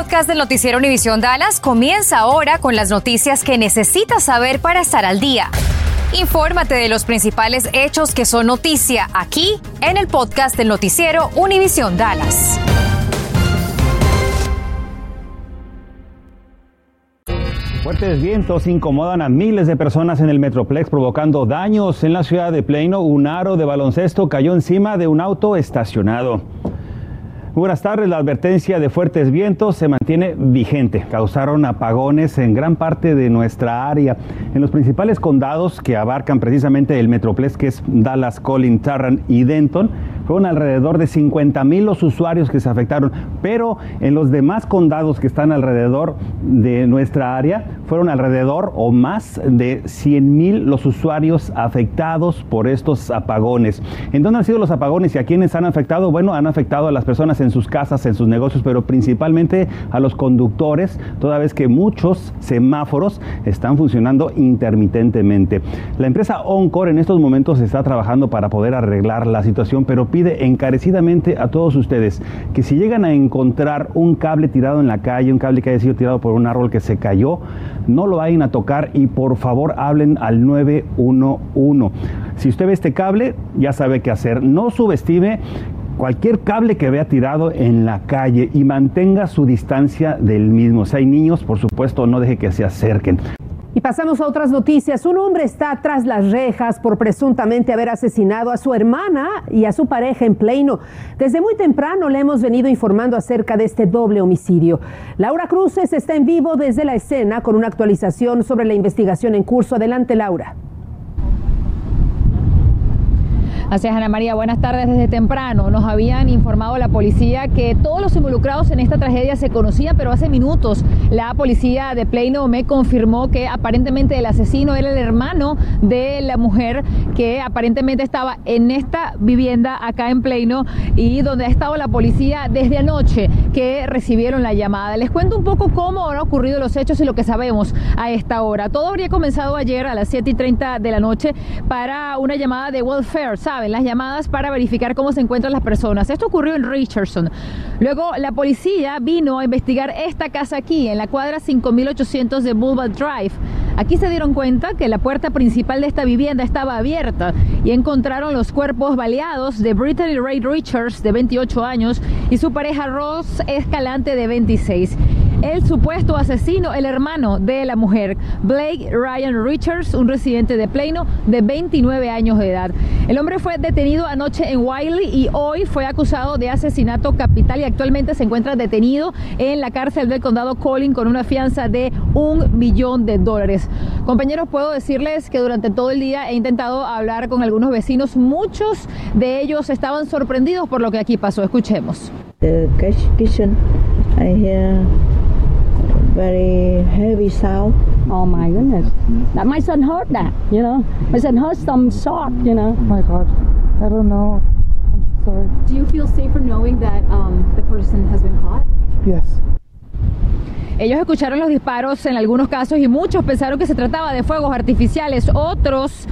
podcast del noticiero Univisión Dallas comienza ahora con las noticias que necesitas saber para estar al día. Infórmate de los principales hechos que son noticia aquí en el podcast del noticiero Univisión Dallas. Fuertes vientos incomodan a miles de personas en el Metroplex provocando daños en la ciudad de Plano. Un aro de baloncesto cayó encima de un auto estacionado. Buenas tardes. La advertencia de fuertes vientos se mantiene vigente. Causaron apagones en gran parte de nuestra área. En los principales condados que abarcan precisamente el Metroplex, que es Dallas, Collin, Tarrant y Denton, fueron alrededor de 50 mil los usuarios que se afectaron, pero en los demás condados que están alrededor de nuestra área, fueron alrededor o más de 100 mil los usuarios afectados por estos apagones. ¿En dónde han sido los apagones y a quiénes han afectado? Bueno, han afectado a las personas en sus casas, en sus negocios, pero principalmente a los conductores, toda vez que muchos semáforos están funcionando intermitentemente. La empresa Oncor en estos momentos está trabajando para poder arreglar la situación, pero pide encarecidamente a todos ustedes que si llegan a encontrar un cable tirado en la calle, un cable que haya sido tirado por un árbol que se cayó, no lo vayan a tocar y por favor hablen al 911. Si usted ve este cable, ya sabe qué hacer. No subestime cualquier cable que vea tirado en la calle y mantenga su distancia del mismo. Si hay niños, por supuesto, no deje que se acerquen. Y pasamos a otras noticias. Un hombre está tras las rejas por presuntamente haber asesinado a su hermana y a su pareja en Plano. Desde muy temprano le hemos venido informando acerca de este doble homicidio. Laura Cruces está en vivo desde la escena con una actualización sobre la investigación en curso. Adelante, Laura. Así es, Ana María, buenas tardes desde temprano. Nos habían informado la policía que todos los involucrados en esta tragedia se conocían, pero hace minutos la policía de Plano me confirmó que aparentemente el asesino era el hermano de la mujer que aparentemente estaba en esta vivienda acá en Plano y donde ha estado la policía desde anoche que recibieron la llamada. Les cuento un poco cómo han ocurrido los hechos y lo que sabemos a esta hora. Todo habría comenzado ayer a las 7 y 30 de la noche para una llamada de welfare, ¿saben? Las llamadas para verificar cómo se encuentran las personas. Esto ocurrió en Richardson. Luego la policía vino a investigar esta casa aquí, en la cuadra 5800 de Boulevard Drive. Aquí se dieron cuenta que la puerta principal de esta vivienda estaba abierta y encontraron los cuerpos baleados de Brittany Ray Richards, de 28 años, y su pareja Ross Escalante, de 26 el supuesto asesino, el hermano de la mujer, Blake Ryan Richards, un residente de Plano de 29 años de edad. El hombre fue detenido anoche en Wiley y hoy fue acusado de asesinato capital y actualmente se encuentra detenido en la cárcel del condado Collin con una fianza de un millón de dólares. Compañeros, puedo decirles que durante todo el día he intentado hablar con algunos vecinos. Muchos de ellos estaban sorprendidos por lo que aquí pasó. Escuchemos. Very heavy sound. Oh my goodness. That my son heard that, you know. My son heard some shot, you know. Oh my God. I don't know. I'm sorry. Do you feel safer knowing that um, the person has been caught? Yes. Ellos escucharon los disparos en algunos casos y muchos pensaron que se trataba de fuegos artificiales. Otros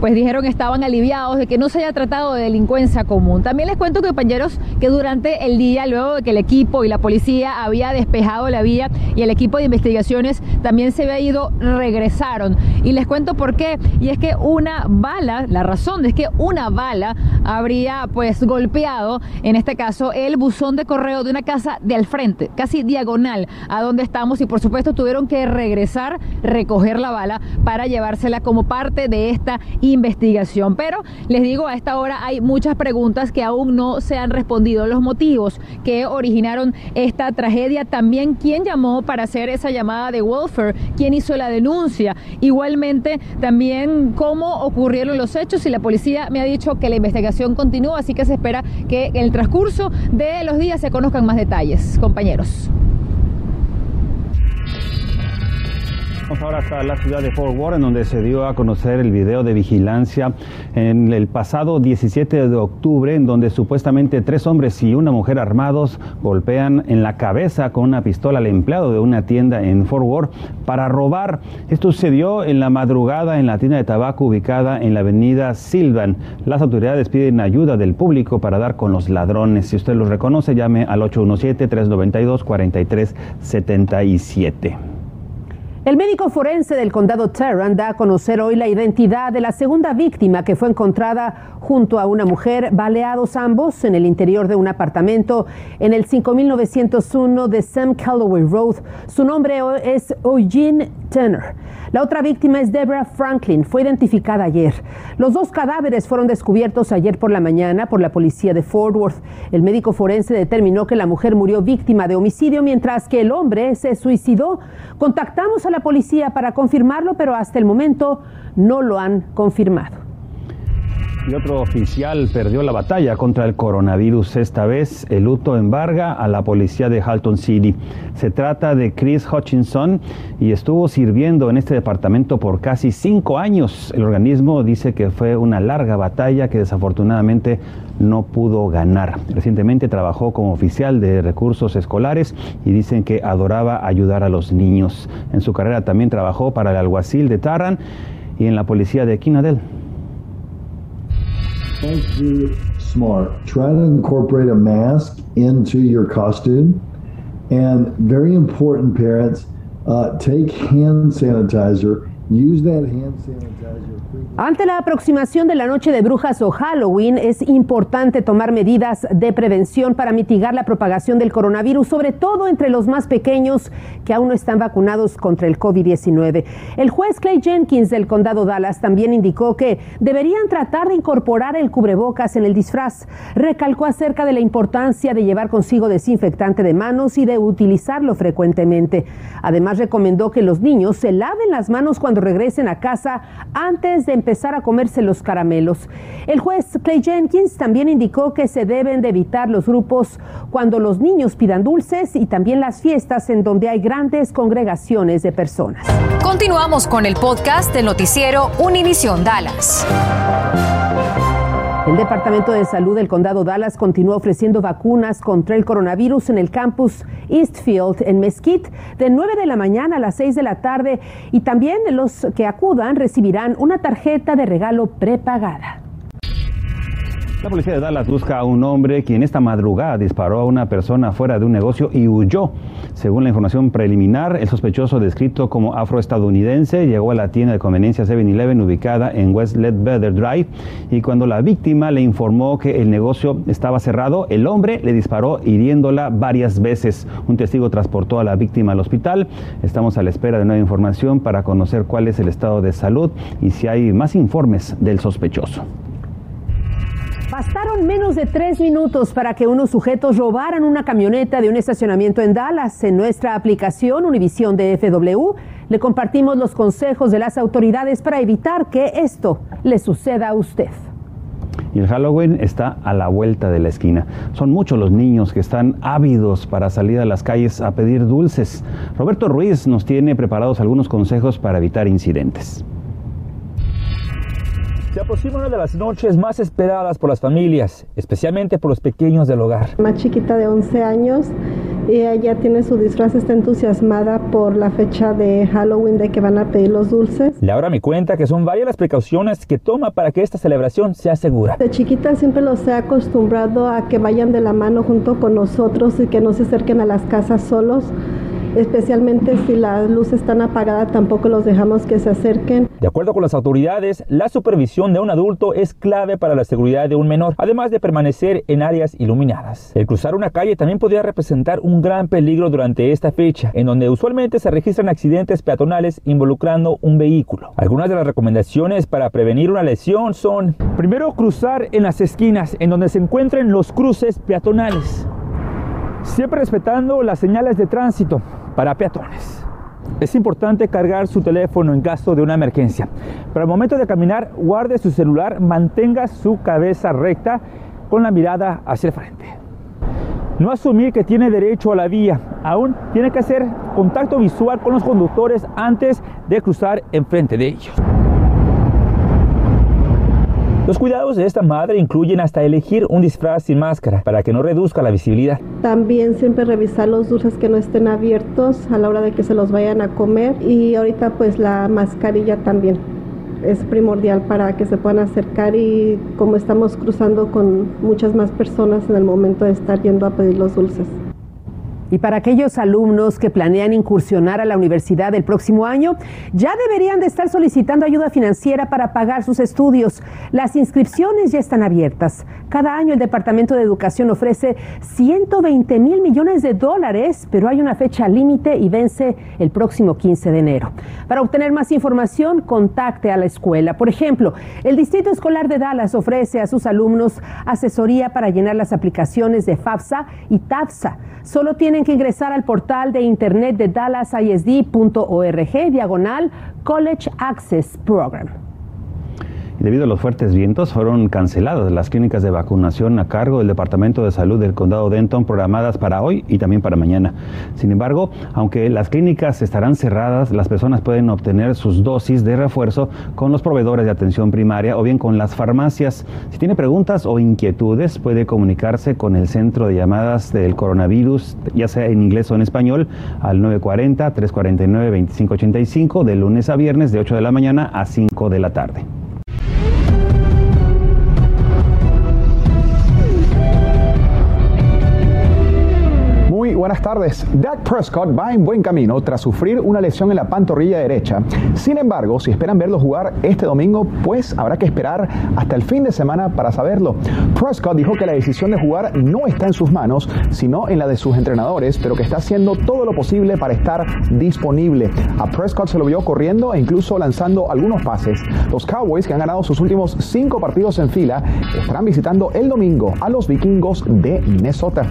pues dijeron que estaban aliviados de que no se haya tratado de delincuencia común. También les cuento, compañeros, que durante el día, luego de que el equipo y la policía había despejado la vía y el equipo de investigaciones también se había ido, regresaron. Y les cuento por qué. Y es que una bala, la razón es que una bala habría pues golpeado, en este caso, el buzón de correo de una casa de al frente, casi diagonal a donde estamos y por supuesto tuvieron que regresar, recoger la bala para llevársela como parte de esta investigación. Pero les digo, a esta hora hay muchas preguntas que aún no se han respondido. Los motivos que originaron esta tragedia, también quién llamó para hacer esa llamada de welfare, quién hizo la denuncia. Igualmente, también cómo ocurrieron los hechos y la policía me ha dicho que la investigación continúa, así que se espera que en el transcurso de los días se conozcan más detalles. Compañeros. Vamos ahora hasta la ciudad de Fort Worth, en donde se dio a conocer el video de vigilancia en el pasado 17 de octubre, en donde supuestamente tres hombres y una mujer armados golpean en la cabeza con una pistola al empleado de una tienda en Fort Worth para robar. Esto sucedió en la madrugada en la tienda de tabaco ubicada en la avenida Silvan. Las autoridades piden ayuda del público para dar con los ladrones. Si usted los reconoce, llame al 817-392-4377. El médico forense del condado Tarrant da a conocer hoy la identidad de la segunda víctima que fue encontrada junto a una mujer, baleados ambos en el interior de un apartamento en el 5901 de Sam Calloway Road. Su nombre es Eugene Turner. La otra víctima es Deborah Franklin. Fue identificada ayer. Los dos cadáveres fueron descubiertos ayer por la mañana por la policía de Fort Worth. El médico forense determinó que la mujer murió víctima de homicidio mientras que el hombre se suicidó. Contactamos a la policía para confirmarlo, pero hasta el momento no lo han confirmado. Y otro oficial perdió la batalla contra el coronavirus. Esta vez el luto embarga a la policía de Halton City. Se trata de Chris Hutchinson y estuvo sirviendo en este departamento por casi cinco años. El organismo dice que fue una larga batalla que desafortunadamente no pudo ganar. Recientemente trabajó como oficial de recursos escolares y dicen que adoraba ayudar a los niños. En su carrera también trabajó para el alguacil de Tarrant y en la policía de Do smart. Try to incorporate a mask into your costume. And very important, parents, uh, take hand sanitizer. Ante la aproximación de la noche de brujas o Halloween, es importante tomar medidas de prevención para mitigar la propagación del coronavirus, sobre todo entre los más pequeños que aún no están vacunados contra el COVID-19. El juez Clay Jenkins del condado Dallas también indicó que deberían tratar de incorporar el cubrebocas en el disfraz. Recalcó acerca de la importancia de llevar consigo desinfectante de manos y de utilizarlo frecuentemente. Además, recomendó que los niños se laven las manos regresen a casa antes de empezar a comerse los caramelos. El juez Clay Jenkins también indicó que se deben de evitar los grupos cuando los niños pidan dulces y también las fiestas en donde hay grandes congregaciones de personas. Continuamos con el podcast del noticiero Univisión Dallas. El Departamento de Salud del Condado Dallas continúa ofreciendo vacunas contra el coronavirus en el campus Eastfield en Mesquite de 9 de la mañana a las 6 de la tarde y también los que acudan recibirán una tarjeta de regalo prepagada. La policía de Dallas busca a un hombre quien esta madrugada disparó a una persona fuera de un negocio y huyó. Según la información preliminar, el sospechoso descrito como afroestadounidense llegó a la tienda de conveniencia 7-Eleven ubicada en West Ledbetter Drive y cuando la víctima le informó que el negocio estaba cerrado, el hombre le disparó hiriéndola varias veces. Un testigo transportó a la víctima al hospital. Estamos a la espera de nueva información para conocer cuál es el estado de salud y si hay más informes del sospechoso. Bastaron menos de tres minutos para que unos sujetos robaran una camioneta de un estacionamiento en Dallas. En nuestra aplicación Univisión de FW le compartimos los consejos de las autoridades para evitar que esto le suceda a usted. Y el Halloween está a la vuelta de la esquina. Son muchos los niños que están ávidos para salir a las calles a pedir dulces. Roberto Ruiz nos tiene preparados algunos consejos para evitar incidentes. Se aproxima una de las noches más esperadas por las familias, especialmente por los pequeños del hogar. Más chiquita de 11 años y ella tiene su disfraz, está entusiasmada por la fecha de Halloween de que van a pedir los dulces. Laura me cuenta que son varias las precauciones que toma para que esta celebración sea segura. De chiquita siempre los he acostumbrado a que vayan de la mano junto con nosotros y que no se acerquen a las casas solos especialmente si las luces están apagadas, tampoco los dejamos que se acerquen. De acuerdo con las autoridades, la supervisión de un adulto es clave para la seguridad de un menor, además de permanecer en áreas iluminadas. El cruzar una calle también podría representar un gran peligro durante esta fecha, en donde usualmente se registran accidentes peatonales involucrando un vehículo. Algunas de las recomendaciones para prevenir una lesión son, primero, cruzar en las esquinas, en donde se encuentren los cruces peatonales siempre respetando las señales de tránsito para peatones. Es importante cargar su teléfono en caso de una emergencia, pero al momento de caminar guarde su celular, mantenga su cabeza recta con la mirada hacia el frente. no asumir que tiene derecho a la vía, aún tiene que hacer contacto visual con los conductores antes de cruzar enfrente de ellos. Los cuidados de esta madre incluyen hasta elegir un disfraz sin máscara para que no reduzca la visibilidad. También siempre revisar los dulces que no estén abiertos a la hora de que se los vayan a comer y ahorita pues la mascarilla también es primordial para que se puedan acercar y como estamos cruzando con muchas más personas en el momento de estar yendo a pedir los dulces. Y para aquellos alumnos que planean incursionar a la universidad el próximo año, ya deberían de estar solicitando ayuda financiera para pagar sus estudios. Las inscripciones ya están abiertas. Cada año el Departamento de Educación ofrece 120 mil millones de dólares, pero hay una fecha límite y vence el próximo 15 de enero. Para obtener más información, contacte a la escuela. Por ejemplo, el Distrito Escolar de Dallas ofrece a sus alumnos asesoría para llenar las aplicaciones de FAFSA y TAFSA. Solo tienen que ingresar al portal de internet de dallasisd.org diagonal College Access Program. Debido a los fuertes vientos, fueron canceladas las clínicas de vacunación a cargo del Departamento de Salud del Condado Denton programadas para hoy y también para mañana. Sin embargo, aunque las clínicas estarán cerradas, las personas pueden obtener sus dosis de refuerzo con los proveedores de atención primaria o bien con las farmacias. Si tiene preguntas o inquietudes, puede comunicarse con el centro de llamadas del coronavirus, ya sea en inglés o en español, al 940-349-2585 de lunes a viernes de 8 de la mañana a 5 de la tarde. Buenas tardes. Dak Prescott va en buen camino tras sufrir una lesión en la pantorrilla derecha. Sin embargo, si esperan verlo jugar este domingo, pues habrá que esperar hasta el fin de semana para saberlo. Prescott dijo que la decisión de jugar no está en sus manos, sino en la de sus entrenadores, pero que está haciendo todo lo posible para estar disponible. A Prescott se lo vio corriendo e incluso lanzando algunos pases. Los Cowboys, que han ganado sus últimos cinco partidos en fila, estarán visitando el domingo a los vikingos de Minnesota.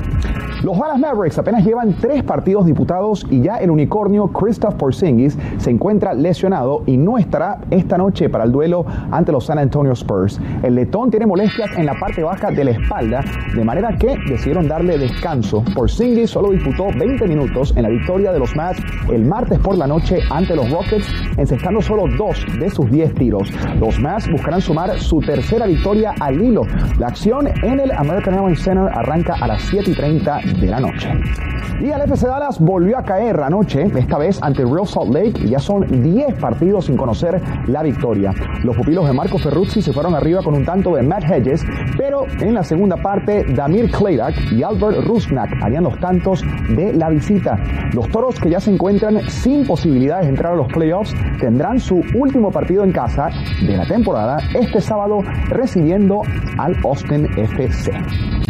Los Dallas Mavericks apenas llevan tres partidos diputados y ya el unicornio Christoph Porzingis se encuentra lesionado y no estará esta noche para el duelo ante los San Antonio Spurs. El letón tiene molestias en la parte baja de la espalda, de manera que decidieron darle descanso. Porzingis solo disputó 20 minutos en la victoria de los Mavs el martes por la noche ante los Rockets, encestando solo dos de sus 10 tiros. Los Mavs buscarán sumar su tercera victoria al hilo. La acción en el American Airlines Center arranca a las 7 y 30 de la noche. Y el FC Dallas volvió a caer anoche, esta vez ante Real Salt Lake, y ya son 10 partidos sin conocer la victoria. Los pupilos de Marco Ferruzzi se fueron arriba con un tanto de Matt Hedges, pero en la segunda parte, Damir Kledak y Albert Rusnak harían los tantos de la visita. Los toros que ya se encuentran sin posibilidades de entrar a los playoffs tendrán su último partido en casa de la temporada este sábado recibiendo al Austin FC.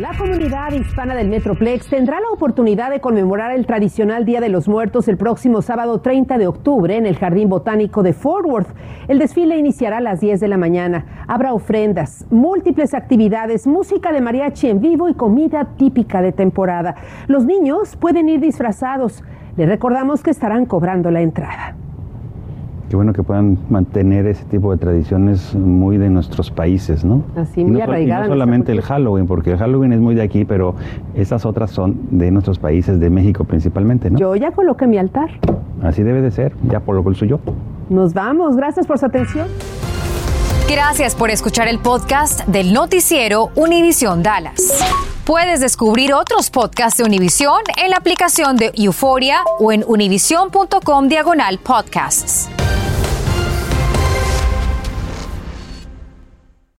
La comunidad hispana del Metroplex tendrá la oportunidad de conmemorar el tradicional Día de los Muertos el próximo sábado 30 de octubre en el Jardín Botánico de Fort Worth. El desfile iniciará a las 10 de la mañana. Habrá ofrendas, múltiples actividades, música de mariachi en vivo y comida típica de temporada. Los niños pueden ir disfrazados. Les recordamos que estarán cobrando la entrada. Qué bueno que puedan mantener ese tipo de tradiciones muy de nuestros países, ¿no? Así, muy no, arraigada. Y no solamente el Halloween, porque el Halloween es muy de aquí, pero esas otras son de nuestros países, de México principalmente, ¿no? Yo ya coloqué mi altar. Así debe de ser, ya por lo suyo. Nos vamos, gracias por su atención. Gracias por escuchar el podcast del noticiero Univisión Dallas. Puedes descubrir otros podcasts de Univisión en la aplicación de Euforia o en univision.com diagonal podcasts.